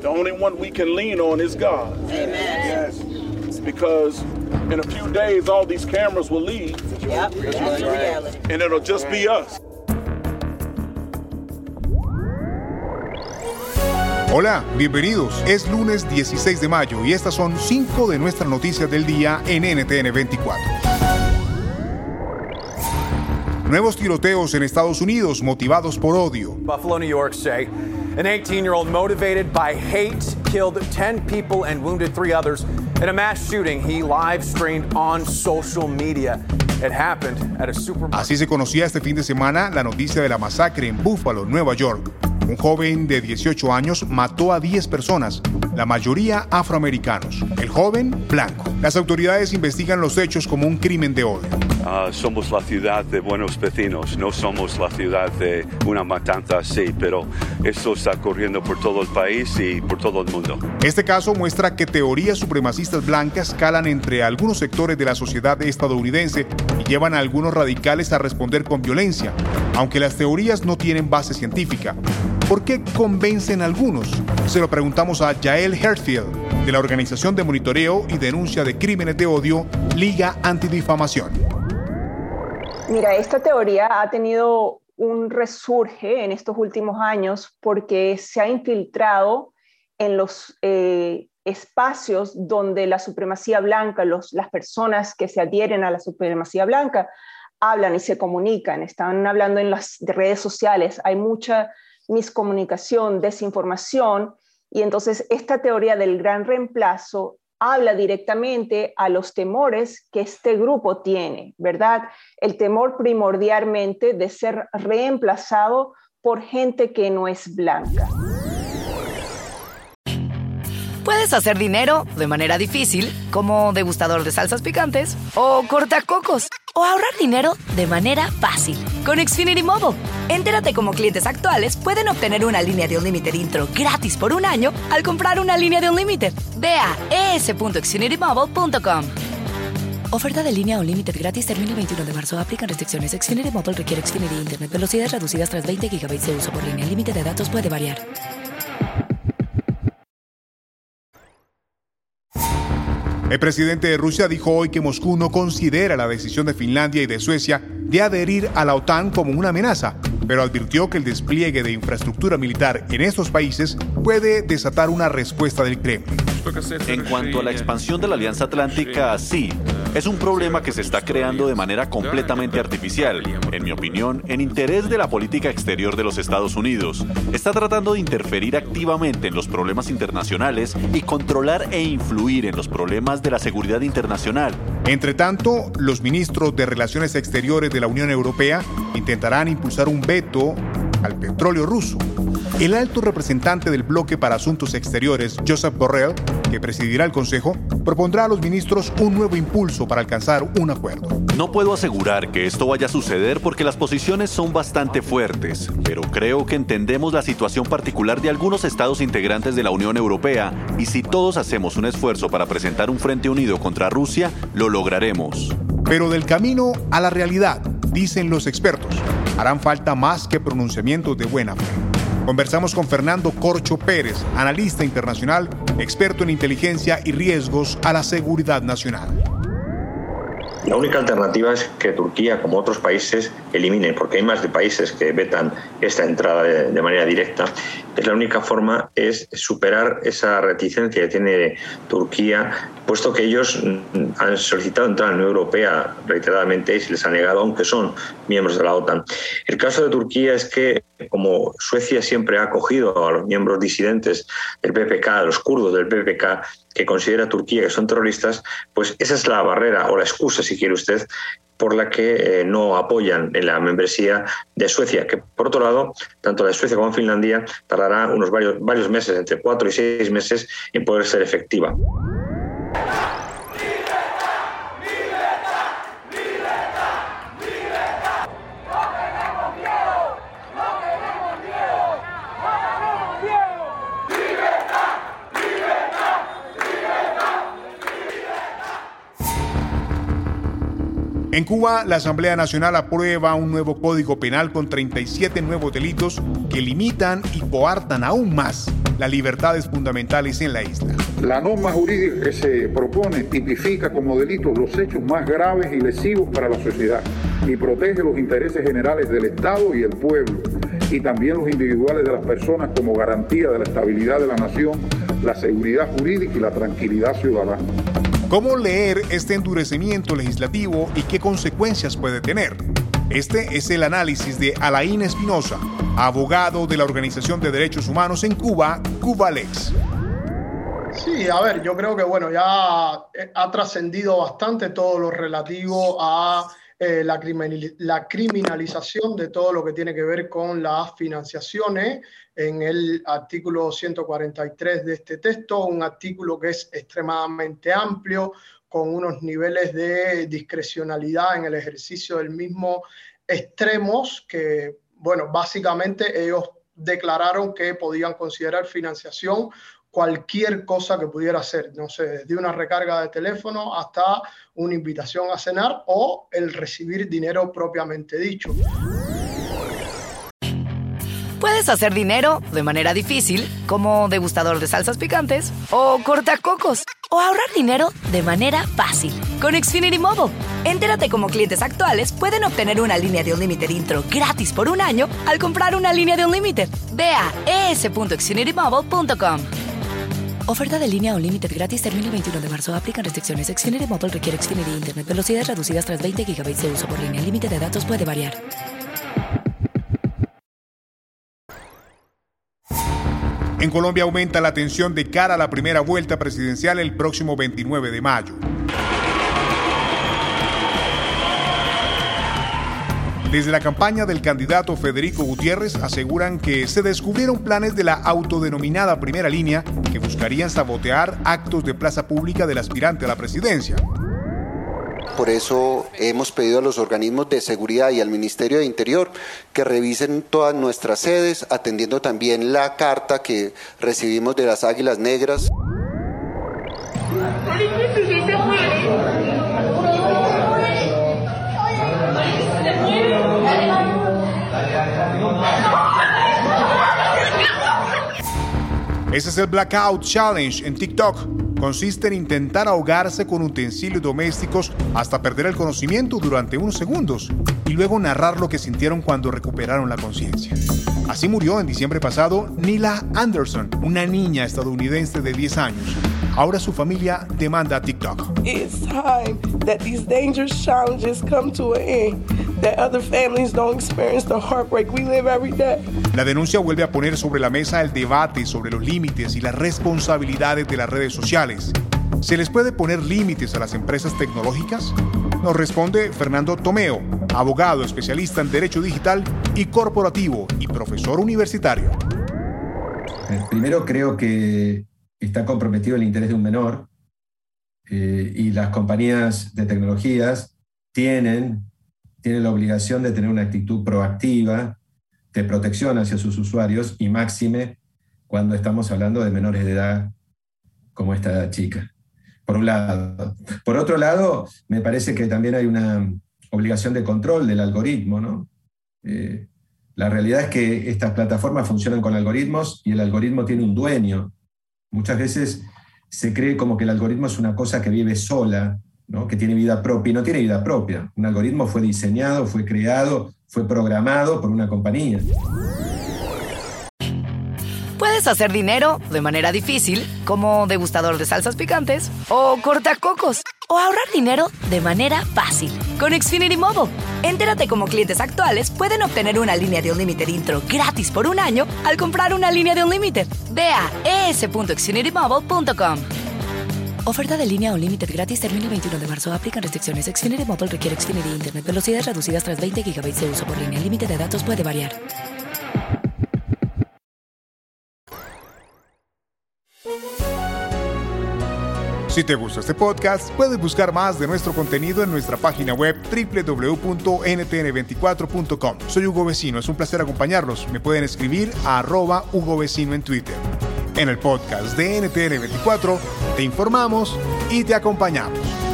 The only one we can lean on is God. Amen. Yes. Because in a few days, all these cameras will leave. Yep. That's reality. And it'll just be us. Hola, bienvenidos. Es lunes 16 de mayo y estas son cinco de nuestras noticias del día en NTN 24. Nuevos tiroteos en Estados Unidos motivados por odio. Buffalo, New York say an 18 year old motivated by hate killed 10 people and wounded three others in a mass shooting he live streamed on social media. It happened at a supermarket. Así se conocía este fin de semana la noticia de la masacre en Buffalo, Nueva York. Un joven de 18 años mató a 10 personas, la mayoría afroamericanos. El joven, blanco. Las autoridades investigan los hechos como un crimen de odio. Uh, somos la ciudad de buenos vecinos, no somos la ciudad de una matanza así, pero esto está corriendo por todo el país y por todo el mundo. Este caso muestra que teorías supremacistas blancas calan entre algunos sectores de la sociedad estadounidense y llevan a algunos radicales a responder con violencia, aunque las teorías no tienen base científica. ¿Por qué convencen a algunos? Se lo preguntamos a Jael Hertzfield, de la Organización de Monitoreo y Denuncia de Crímenes de Odio, Liga Antidifamación. Mira, esta teoría ha tenido un resurge en estos últimos años porque se ha infiltrado en los eh, espacios donde la supremacía blanca, las personas que se adhieren a la supremacía blanca, hablan y se comunican, están hablando en las redes sociales, hay mucha miscomunicación, desinformación, y entonces esta teoría del gran reemplazo habla directamente a los temores que este grupo tiene, ¿verdad? El temor primordialmente de ser reemplazado por gente que no es blanca. Puedes hacer dinero de manera difícil, como degustador de salsas picantes, o cortacocos, o ahorrar dinero de manera fácil con Xfinity Mobile. Entérate cómo clientes actuales pueden obtener una línea de un Unlimited intro gratis por un año al comprar una línea de un Unlimited. Ve a es.xfinitymobile.com. Oferta de línea Unlimited gratis termina el 21 de marzo. Aplican restricciones. Xfinity Mobile requiere Xfinity Internet. Velocidades reducidas tras 20 GB de uso por línea. El límite de datos puede variar. El presidente de Rusia dijo hoy que Moscú no considera la decisión de Finlandia y de Suecia de adherir a la OTAN como una amenaza, pero advirtió que el despliegue de infraestructura militar en estos países puede desatar una respuesta del Kremlin. En cuanto a la expansión de la Alianza Atlántica, sí, es un problema que se está creando de manera completamente artificial, en mi opinión, en interés de la política exterior de los Estados Unidos. Está tratando de interferir activamente en los problemas internacionales y controlar e influir en los problemas de la seguridad internacional. Entre tanto, los ministros de Relaciones Exteriores de la Unión Europea intentarán impulsar un veto al petróleo ruso. El alto representante del bloque para asuntos exteriores, Joseph Borrell, que presidirá el Consejo, propondrá a los ministros un nuevo impulso para alcanzar un acuerdo. No puedo asegurar que esto vaya a suceder porque las posiciones son bastante fuertes, pero creo que entendemos la situación particular de algunos estados integrantes de la Unión Europea y si todos hacemos un esfuerzo para presentar un frente unido contra Rusia, lo lograremos. Pero del camino a la realidad, dicen los expertos, harán falta más que pronunciamientos de buena fe. Conversamos con Fernando Corcho Pérez, analista internacional, experto en inteligencia y riesgos a la seguridad nacional. La única alternativa es que Turquía, como otros países, eliminen, porque hay más de países que vetan esta entrada de, manera directa. Es la única forma es superar esa reticencia que tiene Turquía, puesto que ellos han solicitado entrar a la Unión Europea reiteradamente y se les ha negado, aunque son miembros de la OTAN. El caso de Turquía es que, como Suecia siempre ha acogido a los miembros disidentes del PPK, a los kurdos del PPK, que considera Turquía que son terroristas, pues esa es la barrera o la excusa, si quiere usted, por la que eh, no apoyan en la membresía de Suecia, que por otro lado, tanto la de Suecia como Finlandia tardará unos varios, varios meses, entre cuatro y seis meses, en poder ser efectiva. En Cuba, la Asamblea Nacional aprueba un nuevo código penal con 37 nuevos delitos que limitan y coartan aún más las libertades fundamentales en la isla. La norma jurídica que se propone tipifica como delitos los hechos más graves y lesivos para la sociedad y protege los intereses generales del Estado y el pueblo y también los individuales de las personas como garantía de la estabilidad de la nación, la seguridad jurídica y la tranquilidad ciudadana. ¿Cómo leer este endurecimiento legislativo y qué consecuencias puede tener? Este es el análisis de Alain Espinosa, abogado de la Organización de Derechos Humanos en Cuba, Cubalex. Sí, a ver, yo creo que bueno, ya ha trascendido bastante todo lo relativo a eh, la, la, criminalización de todo lo que tiene que ver con las financiaciones en el artículo 143 de este texto, un artículo que es extremadamente amplio, con unos niveles de discrecionalidad en el ejercicio del mismo extremos que, bueno, básicamente ellos declararon que podían considerar financiación cualquier cosa que pudiera ser, no sé, desde una recarga de teléfono hasta una invitación a cenar o el recibir dinero propiamente dicho. Puedes hacer dinero de manera difícil, como degustador de salsas picantes, o cortacocos, o ahorrar dinero de manera fácil con Xfinity Mobile. Entérate cómo clientes actuales pueden obtener una línea de un límite intro gratis por un año al comprar una línea de un límite. Ve a es.xfinitymobile.com. Oferta de línea o límite gratis termina el 21 de marzo. Aplican restricciones. Xfinity Mobile requiere Xfinity Internet. Velocidades reducidas tras 20 GB de uso por línea. El límite de datos puede variar. En Colombia aumenta la tensión de cara a la primera vuelta presidencial el próximo 29 de mayo. Desde la campaña del candidato Federico Gutiérrez aseguran que se descubrieron planes de la autodenominada primera línea que buscarían sabotear actos de plaza pública del aspirante a la presidencia. Por eso hemos pedido a los organismos de seguridad y al Ministerio de Interior que revisen todas nuestras sedes, atendiendo también la carta que recibimos de las Águilas Negras. Ese es el Blackout Challenge en TikTok. Consiste en intentar ahogarse con utensilios domésticos hasta perder el conocimiento durante unos segundos y luego narrar lo que sintieron cuando recuperaron la conciencia. Así murió en diciembre pasado Nila Anderson, una niña estadounidense de 10 años. Ahora su familia demanda TikTok. It's time that these dangerous challenges come to an. That other families don't experience the heartbreak we live every day. La denuncia vuelve a poner sobre la mesa el debate sobre los límites y las responsabilidades de las redes sociales. ¿Se les puede poner límites a las empresas tecnológicas? Nos responde Fernando Tomeo, abogado especialista en Derecho Digital y Corporativo y profesor universitario. Eh, primero creo que está comprometido el interés de un menor eh, y las compañías de tecnologías tienen, tienen la obligación de tener una actitud proactiva de protección hacia sus usuarios y máxime cuando estamos hablando de menores de edad como esta chica. Por un lado. Por otro lado, me parece que también hay una obligación de control del algoritmo. ¿no? Eh, la realidad es que estas plataformas funcionan con algoritmos y el algoritmo tiene un dueño Muchas veces se cree como que el algoritmo es una cosa que vive sola, que tiene vida propia, y no tiene vida propia. Un algoritmo fue diseñado, fue creado, fue programado por una compañía. Puedes hacer dinero de manera difícil, como degustador de salsas picantes, o cortacocos, o ahorrar dinero de manera fácil con Xfinity Mobile. Entérate cómo clientes actuales pueden obtener una línea de un límite intro gratis por un año al comprar una línea de un límite. Ve a es.xfinitymobile.com. Oferta de línea o límite gratis termina el 21 de marzo. Aplican restricciones. Xfinity Mobile requiere Xfinity Internet. Velocidades reducidas tras 20 GB de uso por línea. El límite de datos puede variar. Si te gusta este podcast, puedes buscar más de nuestro contenido en nuestra página web www.ntn24.com. Soy Hugo Vecino, es un placer acompañarlos. Me pueden escribir a arroba Hugo Vecino en Twitter. En el podcast de NTN24 te informamos y te acompañamos.